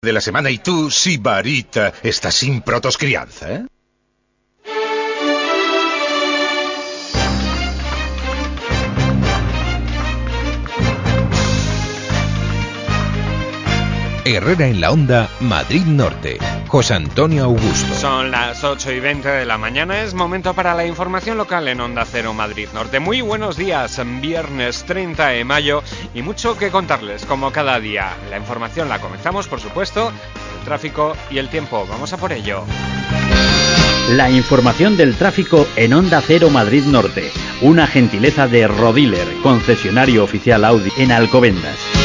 de la semana y tú, Sibarita, estás sin protoscrianza, ¿eh? Herrera en la Onda, Madrid Norte. José Antonio Augusto. Son las 8 y 20 de la mañana, es momento para la información local en Onda Cero Madrid Norte. Muy buenos días, viernes 30 de mayo y mucho que contarles como cada día. La información la comenzamos, por supuesto, el tráfico y el tiempo. Vamos a por ello. La información del tráfico en Onda Cero Madrid Norte. Una gentileza de Rodiler, concesionario oficial Audi en Alcobendas.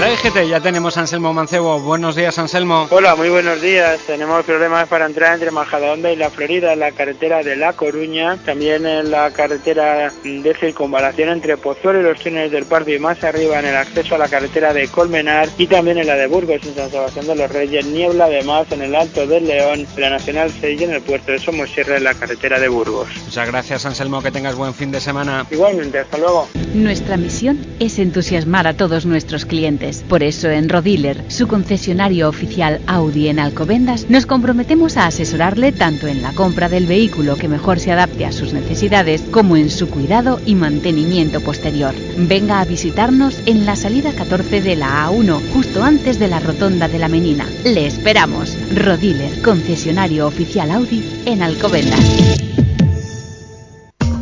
La EGT ya tenemos a Anselmo Mancebo. Buenos días, Anselmo. Hola, muy buenos días. Tenemos problemas para entrar entre Majadahonda y La Florida en la carretera de La Coruña, también en la carretera de circunvalación entre Pozuelo y los túneles del Pardo y más arriba en el acceso a la carretera de Colmenar y también en la de Burgos en San Sebastián de los Reyes. Niebla además en el Alto del León, en la Nacional 6 y en el puerto de Somosierra en la carretera de Burgos. Muchas gracias, Anselmo. Que tengas buen fin de semana. Igualmente, hasta luego. Nuestra misión es entusiasmar a todos nuestros clientes. Por eso en Rodiler, su concesionario oficial Audi en Alcobendas, nos comprometemos a asesorarle tanto en la compra del vehículo que mejor se adapte a sus necesidades como en su cuidado y mantenimiento posterior. Venga a visitarnos en la salida 14 de la A1, justo antes de la rotonda de la Menina. Le esperamos. Rodiler, concesionario oficial Audi en Alcobendas.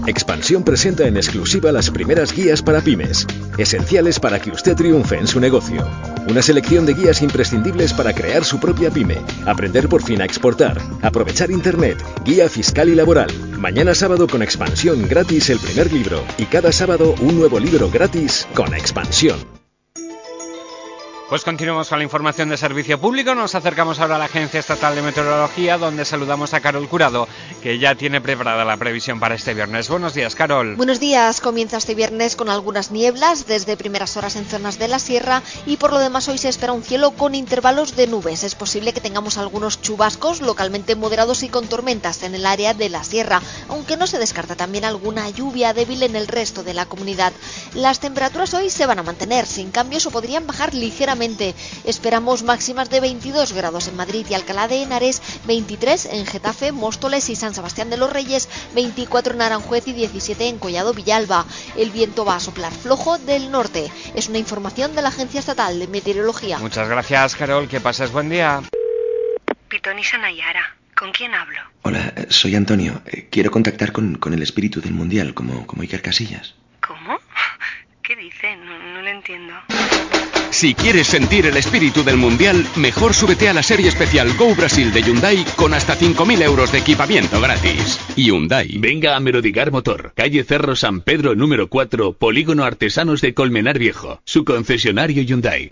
Expansión presenta en exclusiva las primeras guías para pymes, esenciales para que usted triunfe en su negocio. Una selección de guías imprescindibles para crear su propia pyme, aprender por fin a exportar, aprovechar Internet, guía fiscal y laboral. Mañana sábado con Expansión gratis el primer libro y cada sábado un nuevo libro gratis con Expansión. Pues continuamos con la información de servicio público. Nos acercamos ahora a la Agencia Estatal de Meteorología, donde saludamos a Carol Curado, que ya tiene preparada la previsión para este viernes. Buenos días, Carol. Buenos días. Comienza este viernes con algunas nieblas desde primeras horas en zonas de la sierra y por lo demás hoy se espera un cielo con intervalos de nubes. Es posible que tengamos algunos chubascos localmente moderados y con tormentas en el área de la sierra, aunque no se descarta también alguna lluvia débil en el resto de la comunidad. Las temperaturas hoy se van a mantener sin cambios o podrían bajar ligeramente Esperamos máximas de 22 grados en Madrid y Alcalá de Henares, 23 en Getafe, Móstoles y San Sebastián de los Reyes, 24 en Aranjuez y 17 en Collado Villalba. El viento va a soplar flojo del norte. Es una información de la Agencia Estatal de Meteorología. Muchas gracias, Carol. Que pases buen día. Pitonisa Nayara. ¿Con quién hablo? Hola, soy Antonio. Eh, quiero contactar con, con, el espíritu del mundial, como, como Iker Casillas. ¿Cómo? ¿Qué dice? No, no lo entiendo. Si quieres sentir el espíritu del Mundial, mejor súbete a la serie especial Go Brasil de Hyundai con hasta 5.000 euros de equipamiento gratis. Hyundai. Venga a Merodigar Motor, calle Cerro San Pedro número 4, Polígono Artesanos de Colmenar Viejo, su concesionario Hyundai.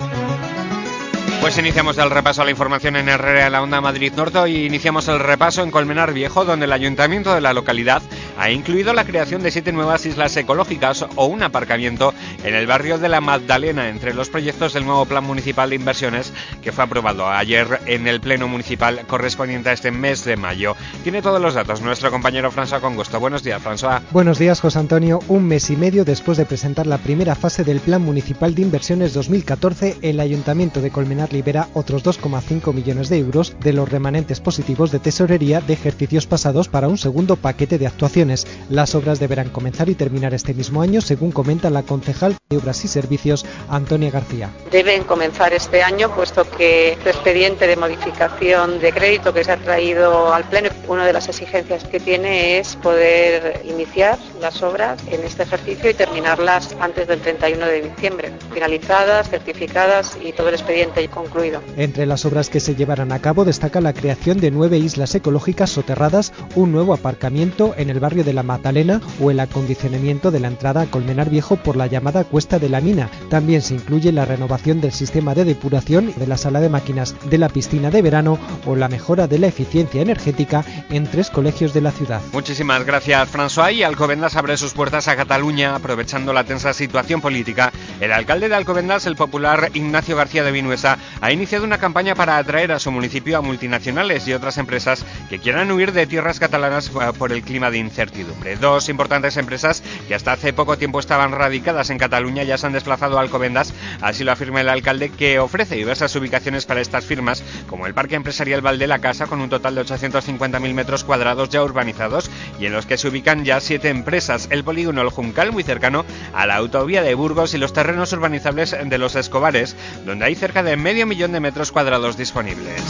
Pues iniciamos el repaso a la información en Herrera de la Onda Madrid Norte y iniciamos el repaso en Colmenar Viejo, donde el ayuntamiento de la localidad ha incluido la creación de siete nuevas islas ecológicas o un aparcamiento en el barrio de la Magdalena, entre los proyectos del nuevo Plan Municipal de Inversiones que fue aprobado ayer en el Pleno Municipal correspondiente a este mes de mayo. Tiene todos los datos nuestro compañero François Congusto. Buenos días, François. Buenos días, José Antonio. Un mes y medio después de presentar la primera fase del Plan Municipal de Inversiones 2014, el ayuntamiento de Colmenar libera otros 2,5 millones de euros de los remanentes positivos de tesorería de ejercicios pasados para un segundo paquete de actuaciones. Las obras deberán comenzar y terminar este mismo año, según comenta la concejal de Obras y Servicios, Antonia García. Deben comenzar este año, puesto que este expediente de modificación de crédito que se ha traído al Pleno, una de las exigencias que tiene es poder iniciar las obras en este ejercicio y terminarlas antes del 31 de diciembre, finalizadas, certificadas y todo el expediente concluido. Entre las obras que se llevarán a cabo destaca la creación de nueve islas ecológicas soterradas, un nuevo aparcamiento en el barrio de la Magdalena o el acondicionamiento de la entrada a Colmenar Viejo por la llamada Cuesta de la Mina. También se incluye la renovación del sistema de depuración de la sala de máquinas de la piscina de verano o la mejora de la eficiencia energética en tres colegios de la ciudad. Muchísimas gracias, François. Y Alcobendas abre sus puertas a Cataluña aprovechando la tensa situación política. El alcalde de Alcobendas, el popular Ignacio García de Vinuesa, ha iniciado una campaña para atraer a su municipio a multinacionales y otras empresas que quieran huir de tierras catalanas eh, por el clima de incertidumbre. Dos importantes empresas que hasta hace poco tiempo estaban radicadas en Cataluña ya se han desplazado a Alcobendas, así lo afirma el alcalde que ofrece diversas ubicaciones para estas firmas, como el Parque Empresarial Valde la Casa con un total de 850.000 metros cuadrados ya urbanizados y en los que se ubican ya siete empresas, el polígono El Juncal muy cercano a la autovía de Burgos y los terrenos urbanizables de los Escobares, donde hay cerca de medio millón de metros cuadrados disponibles.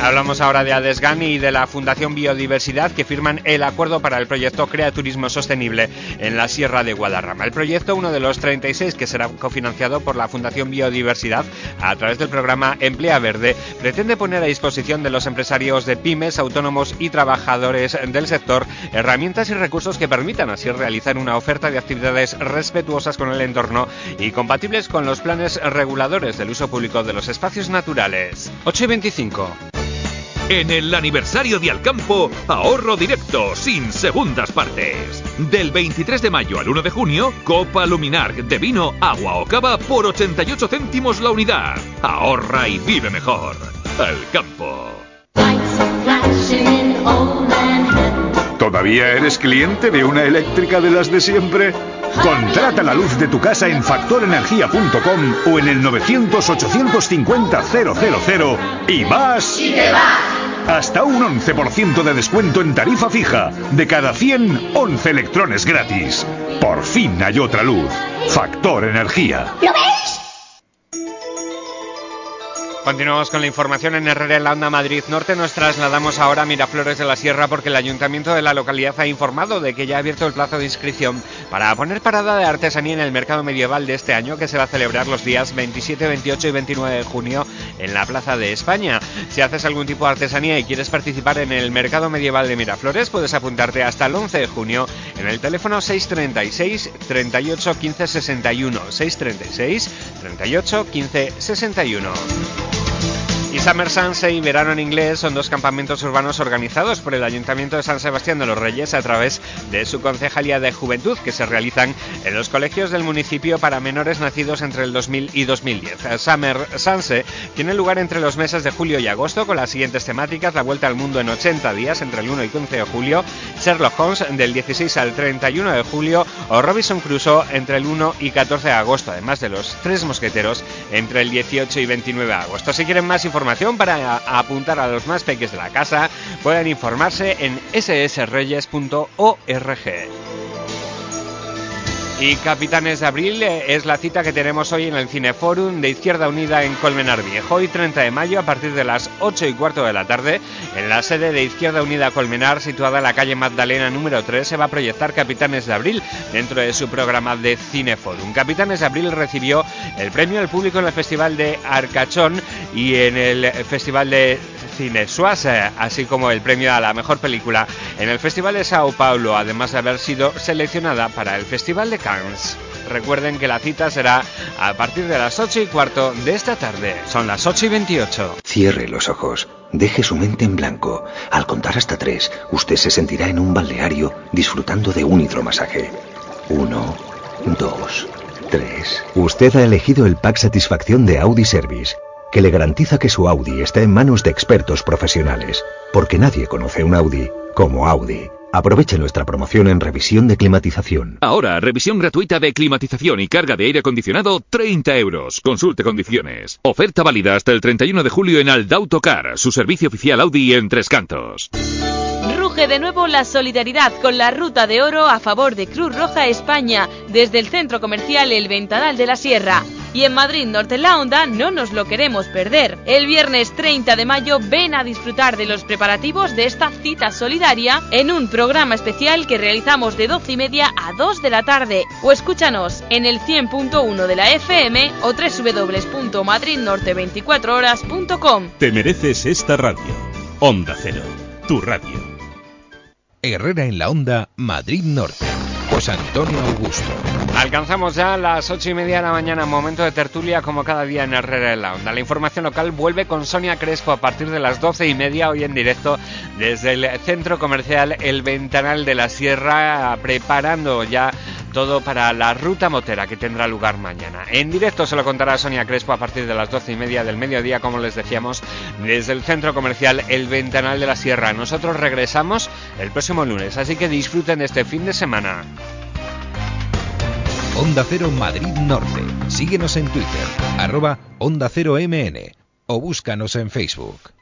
Hablamos ahora de Adesgan y de la Fundación Biodiversidad que firman el acuerdo para el proyecto Crea Turismo Sostenible en la Sierra de Guadarrama. El proyecto, uno de los 36 que será cofinanciado por la Fundación Biodiversidad a través del programa Emplea Verde, pretende poner a disposición de los empresarios de pymes, autónomos y trabajadores del sector herramientas y recursos que permitan así realizar una oferta de actividades respetuosas con el entorno y compatibles con los planes reguladores del uso público de los espacios naturales. 8 y 25. En el aniversario de Alcampo, ahorro directo, sin segundas partes. Del 23 de mayo al 1 de junio, Copa Luminar de vino, agua o cava por 88 céntimos la unidad. Ahorra y vive mejor. Alcampo. ¿Todavía eres cliente de una eléctrica de las de siempre? Contrata la luz de tu casa en factorenergia.com o en el 900-850-000 y vas... ¡Y te vas! Hasta un 11% de descuento en tarifa fija. De cada 100, 11 electrones gratis. Por fin hay otra luz. Factor Energía. ¿Lo ves? Continuamos con la información en Herrera la Onda Madrid Norte. Nos trasladamos ahora a Miraflores de la Sierra porque el ayuntamiento de la localidad ha informado de que ya ha abierto el plazo de inscripción para poner parada de artesanía en el mercado medieval de este año que se va a celebrar los días 27, 28 y 29 de junio en la Plaza de España. Si haces algún tipo de artesanía y quieres participar en el mercado medieval de Miraflores, puedes apuntarte hasta el 11 de junio en el teléfono 636 38 15 61. 636 38 15 61. Y Summer Sunset y Verano en Inglés son dos campamentos urbanos organizados por el Ayuntamiento de San Sebastián de los Reyes a través de su Concejalía de Juventud que se realizan en los colegios del municipio para menores nacidos entre el 2000 y 2010. Summer Sunset tiene lugar entre los meses de julio y agosto con las siguientes temáticas: La Vuelta al Mundo en 80 días entre el 1 y 15 de julio, Sherlock Holmes del 16 al 31 de julio o Robinson Crusoe entre el 1 y 14 de agosto, además de los Tres Mosqueteros entre el 18 y 29 de agosto. Si quieren más información para apuntar a los más peques de la casa, pueden informarse en ssreyes.org. Y Capitanes de Abril eh, es la cita que tenemos hoy en el Cineforum de Izquierda Unida en Colmenar Viejo. Hoy 30 de mayo a partir de las 8 y cuarto de la tarde en la sede de Izquierda Unida Colmenar situada en la calle Magdalena número 3 se va a proyectar Capitanes de Abril dentro de su programa de Cineforum. Capitanes de Abril recibió el premio al público en el Festival de Arcachón y en el Festival de Cine Suasa, así como el premio a la mejor película en el Festival de Sao Paulo, además de haber sido seleccionada para el Festival de Cannes. Recuerden que la cita será a partir de las 8 y cuarto de esta tarde. Son las 8 y 28. Cierre los ojos. Deje su mente en blanco. Al contar hasta tres, usted se sentirá en un balneario disfrutando de un hidromasaje. Uno, dos, tres. Usted ha elegido el pack satisfacción de Audi Service que le garantiza que su Audi está en manos de expertos profesionales, porque nadie conoce un Audi como Audi. Aproveche nuestra promoción en revisión de climatización. Ahora, revisión gratuita de climatización y carga de aire acondicionado, 30 euros. Consulte condiciones. Oferta válida hasta el 31 de julio en Aldautocar, su servicio oficial Audi en Tres Cantos. Ruge de nuevo la solidaridad con la Ruta de Oro a favor de Cruz Roja España desde el centro comercial El Ventanal de la Sierra. Y en Madrid Norte en la Onda no nos lo queremos perder. El viernes 30 de mayo ven a disfrutar de los preparativos de esta cita solidaria en un programa especial que realizamos de 12 y media a 2 de la tarde. O escúchanos en el 100.1 de la FM o www.madridnorte24horas.com. Te mereces esta radio. Onda Cero, tu radio. Herrera en la Onda, Madrid Norte. José Antonio Augusto. Alcanzamos ya las ocho y media de la mañana, momento de tertulia como cada día en Herrera en la Onda. La información local vuelve con Sonia Crespo a partir de las doce y media, hoy en directo desde el centro comercial El Ventanal de la Sierra, preparando ya todo para la ruta motera que tendrá lugar mañana. En directo se lo contará Sonia Crespo a partir de las doce y media del mediodía, como les decíamos, desde el centro comercial El Ventanal de la Sierra. Nosotros regresamos el próximo lunes, así que disfruten este fin de semana. Onda Cero Madrid Norte. Síguenos en Twitter, arroba Onda Cero MN o búscanos en Facebook.